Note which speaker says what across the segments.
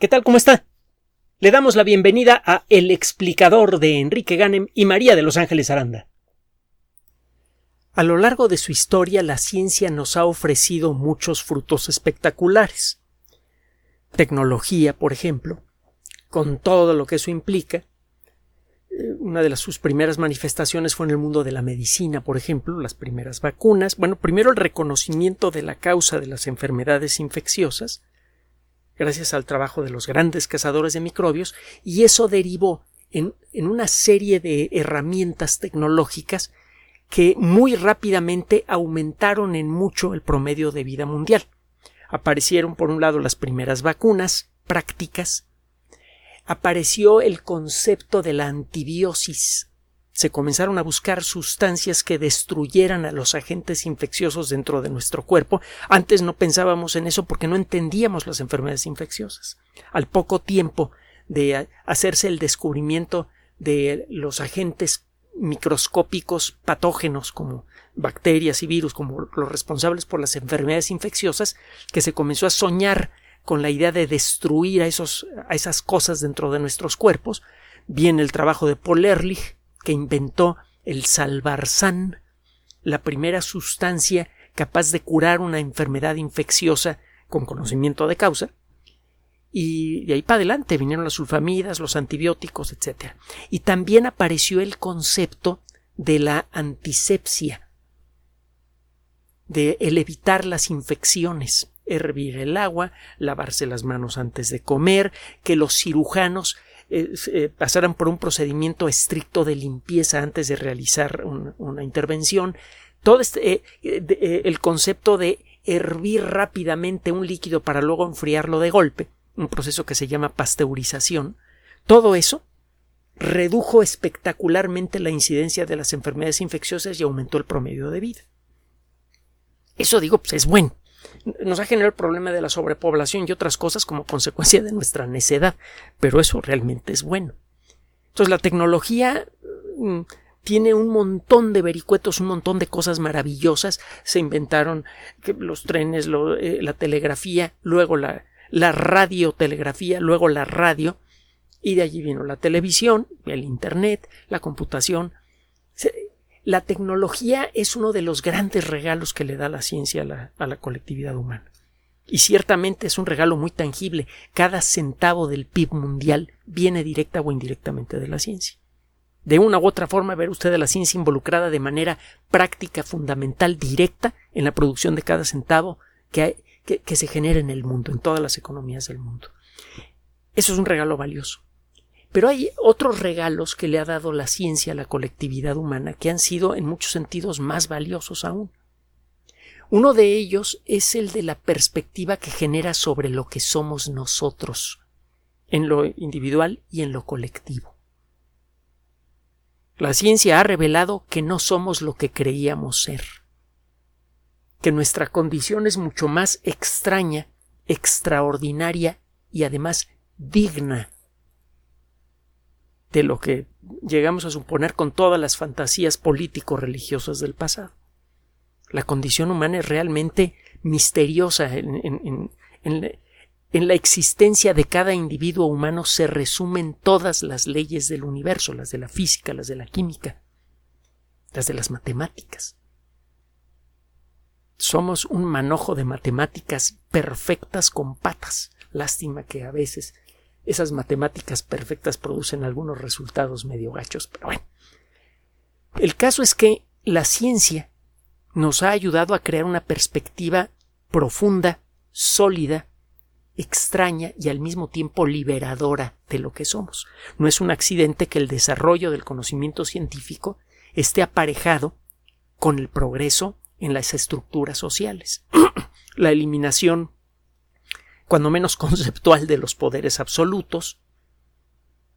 Speaker 1: ¿Qué tal? ¿Cómo está? Le damos la bienvenida a El explicador de Enrique Ganem y María de Los Ángeles Aranda. A lo largo de su historia, la ciencia nos ha ofrecido muchos frutos espectaculares. Tecnología, por ejemplo, con todo lo que eso implica. Eh, una de las, sus primeras manifestaciones fue en el mundo de la medicina, por ejemplo, las primeras vacunas. Bueno, primero el reconocimiento de la causa de las enfermedades infecciosas, gracias al trabajo de los grandes cazadores de microbios, y eso derivó en, una serie de herramientas tecnológicas que muy rápidamente aumentaron en mucho el promedio de vida mundial. Aparecieron, por un lado, las primeras vacunas prácticas, apareció el concepto de la antibiosis, se comenzaron a buscar sustancias que destruyeran a los agentes infecciosos dentro de nuestro cuerpo. Antes no pensábamos en eso porque no entendíamos las enfermedades infecciosas. Al poco tiempo de hacerse el descubrimiento de los agentes microscópicos patógenos como bacterias y virus como los responsables por las enfermedades infecciosas, que se comenzó a soñar con la idea de destruir a, esos, a esas cosas dentro de nuestros cuerpos, viene el trabajo de Paul Ehrlich, que inventó el salvarsan, la primera sustancia capaz de curar una enfermedad infecciosa con conocimiento de causa. Y de ahí para adelante vinieron las sulfamidas, los antibióticos, etc. Y también apareció el concepto de la antisepsia, de el evitar las infecciones, hervir el agua, lavarse las manos antes de comer, que los cirujanos eh, pasaran por un procedimiento estricto de limpieza antes de realizar una intervención. Todo este, eh, eh, el concepto de hervir rápidamente un líquido para luego enfriarlo de golpe, un proceso que se llama pasteurización, todo eso redujo espectacularmente la incidencia de las enfermedades infecciosas y aumentó el promedio de vida. Eso digo, pues es bueno nos ha generado el problema de la sobrepoblación y otras cosas como consecuencia de nuestra necedad, pero eso realmente es bueno. Entonces la tecnología mm, tiene un montón de vericuetos, un montón de cosas maravillosas. Se inventaron los trenes, eh, la telegrafía, luego la, la radiotelegrafía, luego la radio, y de allí vino la televisión, el Internet, la computación. La tecnología es uno de los grandes regalos que le da la ciencia a la, colectividad humana. Y ciertamente es un regalo muy tangible. Cada centavo del PIB mundial viene directa o indirectamente de la ciencia. De una u otra forma, ver usted a la ciencia involucrada de manera práctica, fundamental, directa en la producción de cada centavo que, que se genera en el mundo, en todas las economías del mundo. Eso es un regalo valioso. Pero hay otros regalos que le ha dado la ciencia a la colectividad humana que han sido en muchos sentidos más valiosos aún. Uno de ellos es el de la perspectiva que genera sobre lo que somos nosotros, en lo individual y en lo colectivo. La ciencia ha revelado que no somos lo que creíamos ser, que nuestra condición es mucho más extraña, extraordinaria y además digna de lo que llegamos a suponer con todas las fantasías político-religiosas del pasado. La condición humana es realmente misteriosa en, la existencia de cada individuo humano se resumen todas las leyes del universo, las de la física, las de la química, las de las matemáticas. Somos un manojo de matemáticas perfectas con patas. Lástima que a veces esas matemáticas perfectas producen algunos resultados medio gachos, pero bueno. El caso es que la ciencia nos ha ayudado a crear una perspectiva profunda, sólida, extraña y al mismo tiempo liberadora de lo que somos. No es un accidente que el desarrollo del conocimiento científico esté aparejado con el progreso en las estructuras sociales. la eliminación cuando menos conceptual de los poderes absolutos,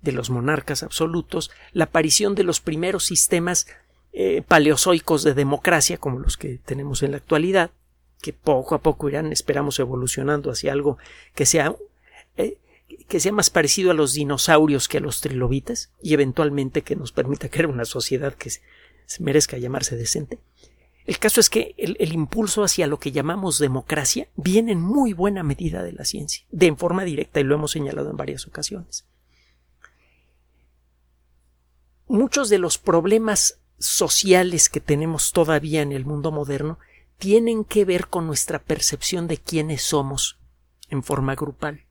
Speaker 1: de los monarcas absolutos, la aparición de los primeros sistemas eh, paleozoicos de democracia como los que tenemos en la actualidad, que poco a poco irán, esperamos, evolucionando hacia algo que sea eh, que sea más parecido a los dinosaurios que a los trilobites y eventualmente que nos permita crear una sociedad que merezca llamarse decente. El caso es que el, impulso hacia lo que llamamos democracia viene en muy buena medida de la ciencia, de en forma directa, y lo hemos señalado en varias ocasiones. Muchos de los problemas sociales que tenemos todavía en el mundo moderno tienen que ver con nuestra percepción de quiénes somos en forma grupal.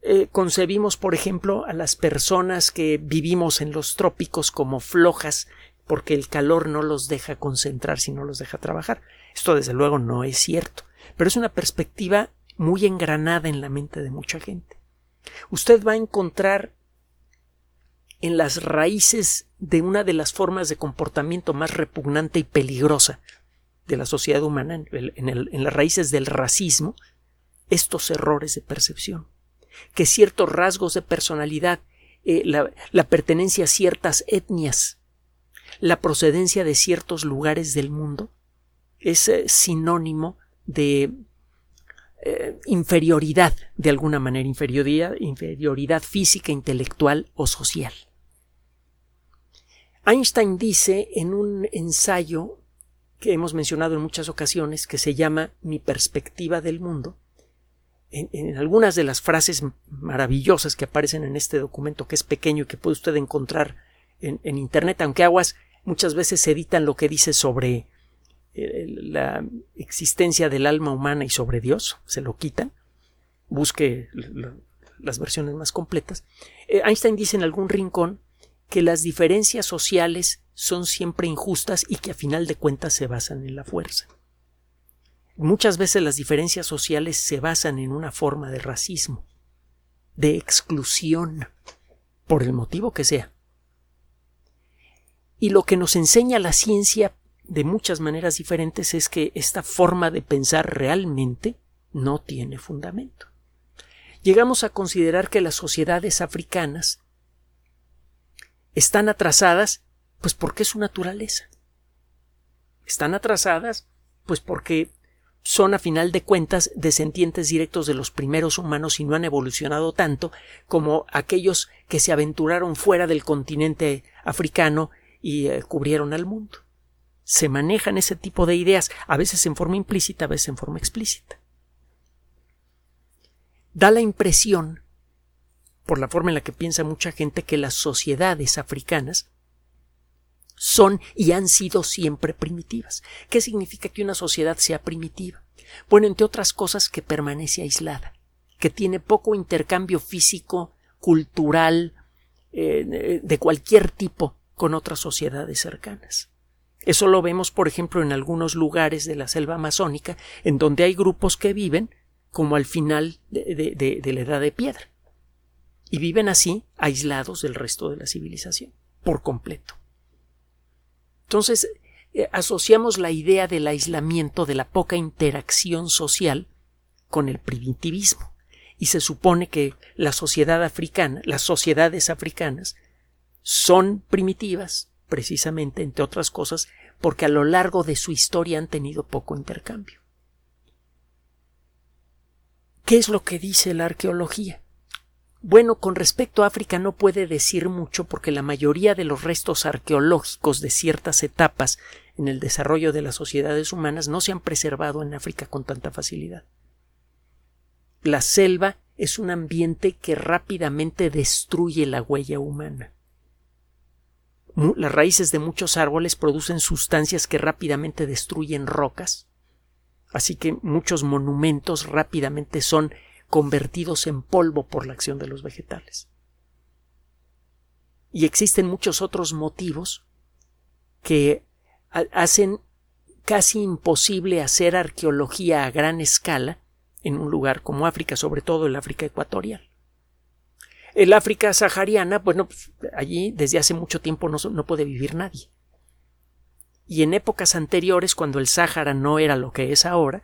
Speaker 1: Eh, concebimos, por ejemplo, a las personas que vivimos en los trópicos como flojas porque el calor no los deja concentrar si no los deja trabajar. Esto desde luego no es cierto, pero es una perspectiva muy engranada en la mente de mucha gente. Usted va a encontrar en las raíces de una de las formas de comportamiento más repugnante y peligrosa de la sociedad humana, en, las raíces del racismo, estos errores de percepción, que ciertos rasgos de personalidad, eh, la pertenencia a ciertas etnias, la procedencia de ciertos lugares del mundo es eh, sinónimo de eh, inferioridad, de alguna manera, inferioridad, inferioridad física, intelectual o social. Einstein dice en un ensayo que hemos mencionado en muchas ocasiones, que se llama Mi perspectiva del mundo, en, algunas de las frases maravillosas que aparecen en este documento, que es pequeño y que puede usted encontrar en, Internet, aunque aguas muchas veces editan lo que dice sobre eh, la existencia del alma humana y sobre Dios, se lo quitan, busque las versiones más completas. Eh, Einstein dice en algún rincón que las diferencias sociales son siempre injustas y que a final de cuentas se basan en la fuerza. Muchas veces las diferencias sociales se basan en una forma de racismo, de exclusión, por el motivo que sea. Y lo que nos enseña la ciencia de muchas maneras diferentes es que esta forma de pensar realmente no tiene fundamento. Llegamos a considerar que las sociedades africanas están atrasadas pues porque es su naturaleza. Están atrasadas pues porque son a final de cuentas descendientes directos de los primeros humanos y no han evolucionado tanto como aquellos que se aventuraron fuera del continente africano y eh, cubrieron al mundo. Se manejan ese tipo de ideas, a veces en forma implícita, a veces en forma explícita. Da la impresión, por la forma en la que piensa mucha gente, que las sociedades africanas son y han sido siempre primitivas. ¿Qué significa que una sociedad sea primitiva? Bueno, entre otras cosas, que permanece aislada, que tiene poco intercambio físico, cultural, eh, de cualquier tipo con otras sociedades cercanas. Eso lo vemos, por ejemplo, en algunos lugares de la selva amazónica, en donde hay grupos que viven como al final de, la edad de piedra. Y viven así aislados del resto de la civilización, por completo. Entonces, eh, asociamos la idea del aislamiento, de la poca interacción social, con el primitivismo. Y se supone que la sociedad africana, las sociedades africanas, son primitivas, precisamente, entre otras cosas, porque a lo largo de su historia han tenido poco intercambio. ¿Qué es lo que dice la arqueología? Bueno, con respecto a África no puede decir mucho porque la mayoría de los restos arqueológicos de ciertas etapas en el desarrollo de las sociedades humanas no se han preservado en África con tanta facilidad. La selva es un ambiente que rápidamente destruye la huella humana las raíces de muchos árboles producen sustancias que rápidamente destruyen rocas, así que muchos monumentos rápidamente son convertidos en polvo por la acción de los vegetales. Y existen muchos otros motivos que hacen casi imposible hacer arqueología a gran escala en un lugar como África, sobre todo el África ecuatorial. El África sahariana, bueno, pues, allí desde hace mucho tiempo no, no puede vivir nadie. Y en épocas anteriores, cuando el Sáhara no era lo que es ahora,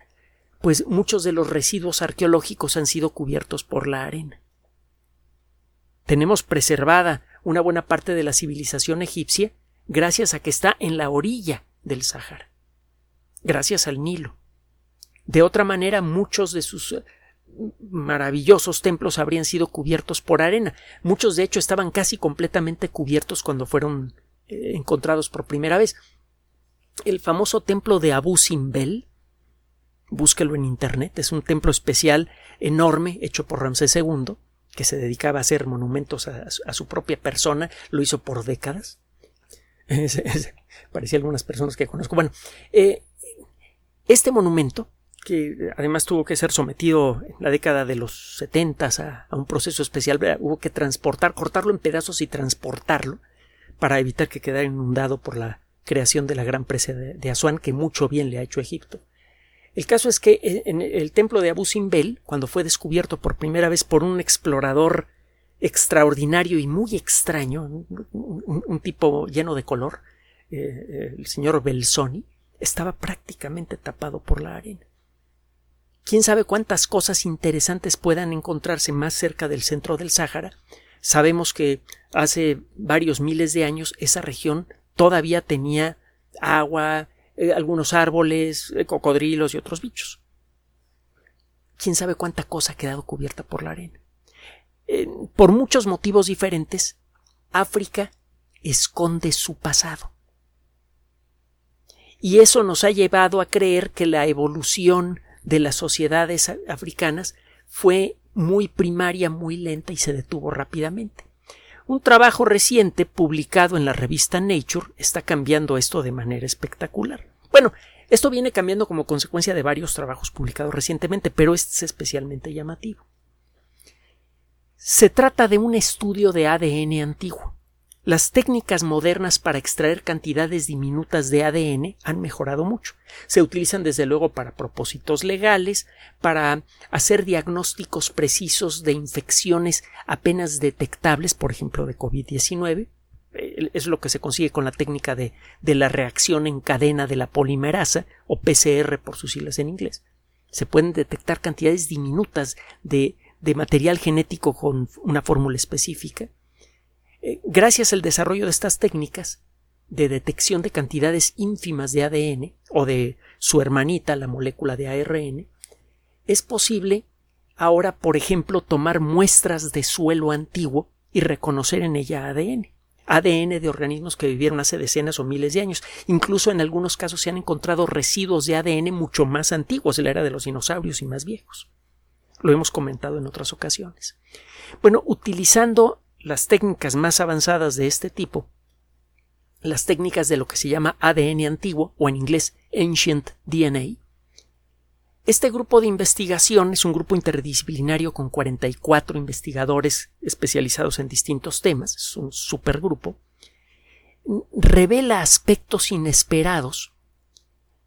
Speaker 1: pues muchos de los residuos arqueológicos han sido cubiertos por la arena. Tenemos preservada una buena parte de la civilización egipcia gracias a que está en la orilla del Sáhara, gracias al Nilo. De otra manera, muchos de sus maravillosos templos habrían sido cubiertos por arena. Muchos de hecho estaban casi completamente cubiertos cuando fueron eh, encontrados por primera vez. el famoso templo de Abu Simbel. Búsquelo en internet, es un templo especial enorme hecho por Ramsés II, que se dedicaba a hacer monumentos a, su propia persona, lo hizo por décadas. parecía algunas personas que conozco. Bueno, eh, este monumento, que además tuvo que ser sometido en la década de los 70 a, un proceso especial, hubo que transportar, cortarlo en pedazos y transportarlo para evitar que quedara inundado por la creación de la gran presa de, Asuán, que mucho bien le ha hecho Egipto. El caso es que eh, en el templo de Abu Simbel, cuando fue descubierto por primera vez por un explorador extraordinario y muy extraño, un, tipo lleno de color, eh, eh, el señor Belsoni, estaba prácticamente tapado por la arena. Quién sabe cuántas cosas interesantes puedan encontrarse más cerca del centro del Sáhara. Sabemos que hace varios miles de años esa región todavía tenía agua, eh, algunos árboles, eh, cocodrilos y otros bichos. Quién sabe cuánta cosa ha quedado cubierta por la arena. por muchos motivos diferentes, África esconde su pasado. Y eso nos ha llevado a creer que la evolución de las sociedades africanas fue muy primaria, muy lenta y se detuvo rápidamente. Un trabajo reciente publicado en la revista Nature está cambiando esto de manera espectacular. Bueno, esto viene cambiando como consecuencia de varios trabajos publicados recientemente, pero este es especialmente llamativo. Se trata de un estudio de ADN antiguo. Las técnicas modernas para extraer cantidades diminutas de ADN han mejorado mucho. Se utilizan desde luego para propósitos legales, para hacer diagnósticos precisos de infecciones apenas detectables, por ejemplo, de COVID-19. Es lo que se consigue con la técnica de, la reacción en cadena de la polimerasa, o PCR por sus siglas en inglés. Se pueden detectar cantidades diminutas de material genético con una fórmula específica eh, gracias al desarrollo de estas técnicas de detección de cantidades ínfimas de ADN o de su hermanita, la molécula de ARN, es posible ahora, por ejemplo, tomar muestras de suelo antiguo y reconocer en ella ADN. ADN de organismos que vivieron hace decenas o miles de años. Incluso en algunos casos se han encontrado residuos de ADN mucho más antiguos, de la era de los dinosaurios y más viejos. Lo hemos comentado en otras ocasiones. Bueno, utilizando las técnicas más avanzadas de este tipo, las técnicas de lo que se llama ADN antiguo o en inglés Ancient DNA, este grupo de investigación es un grupo interdisciplinario con 44 investigadores especializados en distintos temas, es un supergrupo, revela aspectos inesperados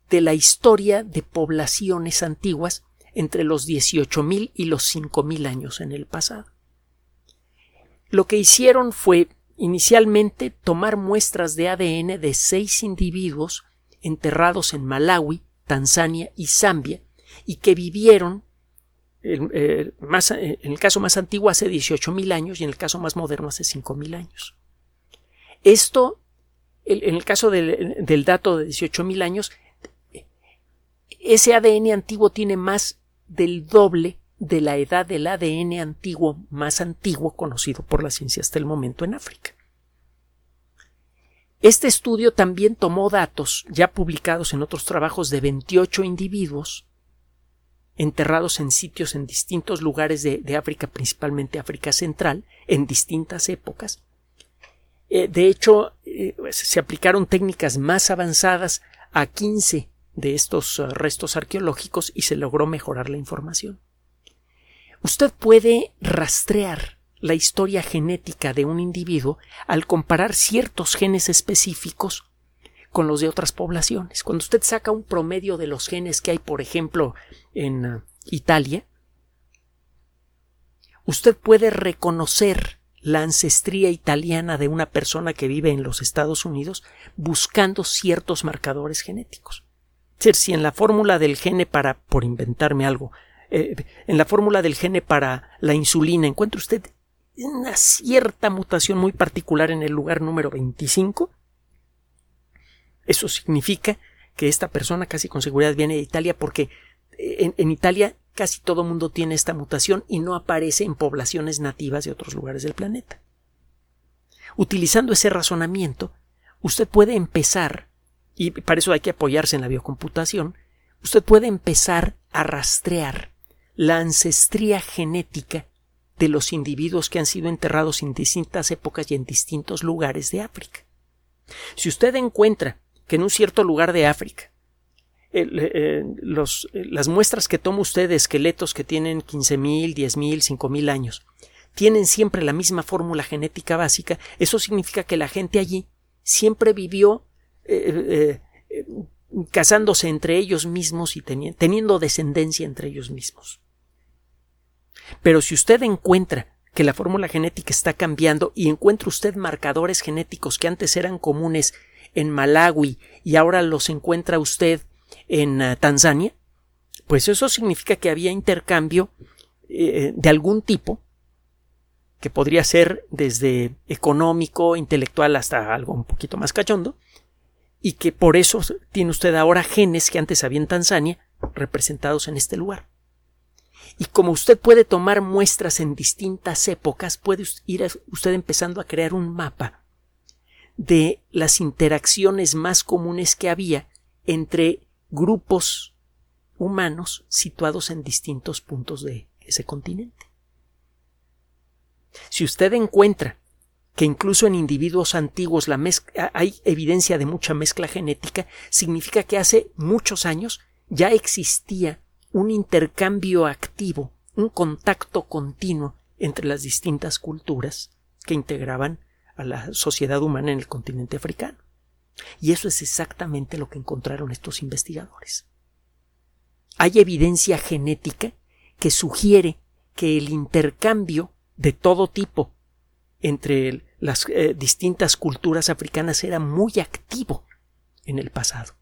Speaker 1: de la historia de poblaciones antiguas entre los 18.000 y los 5.000 años en el pasado. Lo que hicieron fue inicialmente tomar muestras de ADN de seis individuos enterrados en Malawi, Tanzania y Zambia y que vivieron eh, en el caso más antiguo hace 18.000 años y en el caso más moderno hace 5.000 años. Esto, en el caso del, del dato de 18.000 años, ese ADN antiguo tiene más del doble de la edad del ADN antiguo más antiguo conocido por la ciencia hasta el momento en África. Este estudio también tomó datos ya publicados en otros trabajos de 28 individuos enterrados en sitios en distintos lugares de, África, principalmente África Central, en distintas épocas. Eh, de hecho, eh, se aplicaron técnicas más avanzadas a 15 de estos eh, restos arqueológicos y se logró mejorar la información. Usted puede rastrear la historia genética de un individuo al comparar ciertos genes específicos con los de otras poblaciones. Cuando usted saca un promedio de los genes que hay, por ejemplo, en uh, Italia, usted puede reconocer la ancestría italiana de una persona que vive en los Estados Unidos buscando ciertos marcadores genéticos. Es decir, si en la fórmula del gene para, por inventarme algo, eh, en la fórmula del gene para la insulina encuentra usted una cierta mutación muy particular en el lugar número 25, eso significa que esta persona casi con seguridad viene de Italia porque en, en Italia casi todo mundo tiene esta mutación y no aparece en poblaciones nativas de otros lugares del planeta. Utilizando ese razonamiento, usted puede empezar y para eso hay que apoyarse en la biocomputación, usted puede empezar a rastrear la ancestría genética de los individuos que han sido enterrados en distintas épocas y en distintos lugares de África. Si usted encuentra que en un cierto lugar de África eh, los, las muestras que toma usted de esqueletos que tienen 15.000, 10.000, 5.000 años tienen siempre la misma fórmula genética básica, eso significa que la gente allí siempre vivió eh, eh, casándose entre ellos mismos y teniendo descendencia entre ellos mismos. Pero si usted encuentra que la fórmula genética está cambiando y encuentra usted marcadores genéticos que antes eran comunes en Malawi y ahora los encuentra usted en uh, Tanzania, pues eso significa que había intercambio eh, de algún tipo que podría ser desde económico, intelectual hasta algo un poquito más cachondo, y que por eso tiene usted ahora genes que antes había en Tanzania representados en este lugar. Y como usted puede tomar muestras en distintas épocas, puede ir usted empezando a crear un mapa de las interacciones más comunes que había entre grupos humanos situados en distintos puntos de ese continente. Si usted encuentra que incluso en individuos antiguos hay evidencia de mucha mezcla genética, significa que hace muchos años ya existía un intercambio activo, un contacto continuo entre las distintas culturas que integraban a la sociedad humana en el continente africano. Y eso es exactamente lo que encontraron estos investigadores. Hay evidencia genética que sugiere que el intercambio de todo tipo entre las eh, distintas culturas africanas era muy activo en el pasado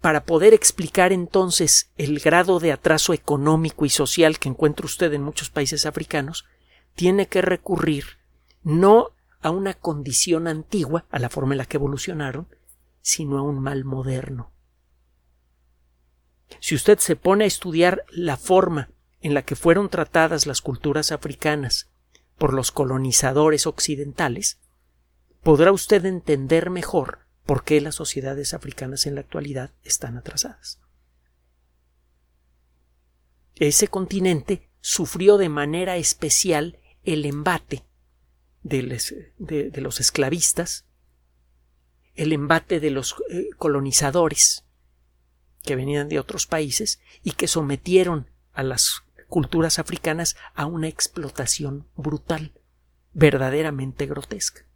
Speaker 1: para poder explicar entonces el grado de atraso económico y social que encuentra usted en muchos países africanos, tiene que recurrir no a una condición antigua, a la forma en la que evolucionaron, sino a un mal moderno. Si usted se pone a estudiar la forma en la que fueron tratadas las culturas africanas por los colonizadores occidentales, podrá usted entender mejor por qué las sociedades africanas en la actualidad están atrasadas. Ese continente sufrió de manera especial el embate de, los esclavistas, el embate de los eh, colonizadores que venían de otros países y que sometieron a las culturas africanas a una explotación brutal, verdaderamente grotesca.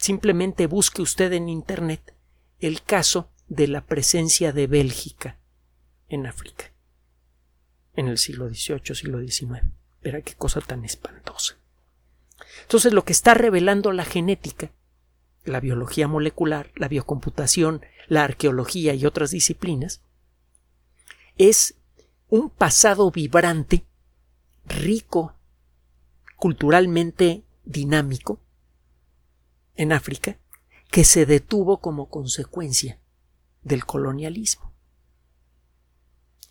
Speaker 1: Simplemente busque usted en Internet el caso de la presencia de Bélgica en África en el siglo XVIII, siglo XIX. Verá qué cosa tan espantosa. Entonces, lo que está revelando la genética, la biología molecular, la biocomputación, la arqueología y otras disciplinas, es un pasado vibrante, rico, culturalmente dinámico, en África que se detuvo como consecuencia del colonialismo.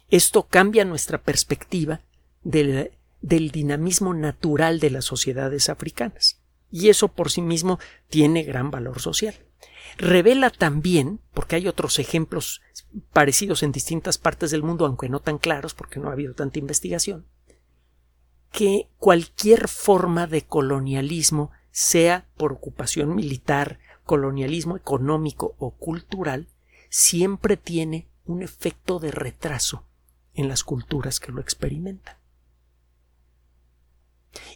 Speaker 1: Esto cambia nuestra perspectiva del, del, dinamismo natural de las sociedades africanas, y eso por sí mismo tiene gran valor social. Revela también, porque hay otros ejemplos parecidos en distintas partes del mundo, aunque no tan claros porque no ha habido tanta investigación, que cualquier forma de colonialismo sea por ocupación militar, colonialismo económico o cultural, siempre tiene un efecto de retraso en las culturas que lo experimentan.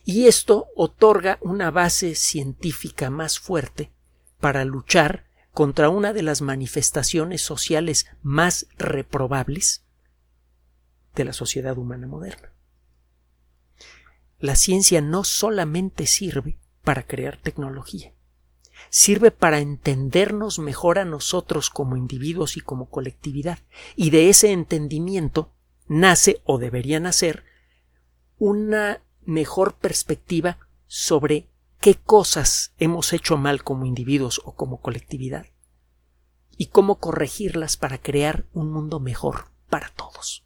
Speaker 1: Y esto otorga una base científica más fuerte para luchar contra una de las manifestaciones sociales más reprobables de la sociedad humana moderna. La ciencia no solamente sirve para crear tecnología. Sirve para entendernos mejor a nosotros como individuos y como colectividad. Y de ese entendimiento nace o debería nacer una mejor perspectiva sobre qué cosas hemos hecho mal como individuos o como colectividad y cómo corregirlas para crear un mundo mejor para todos.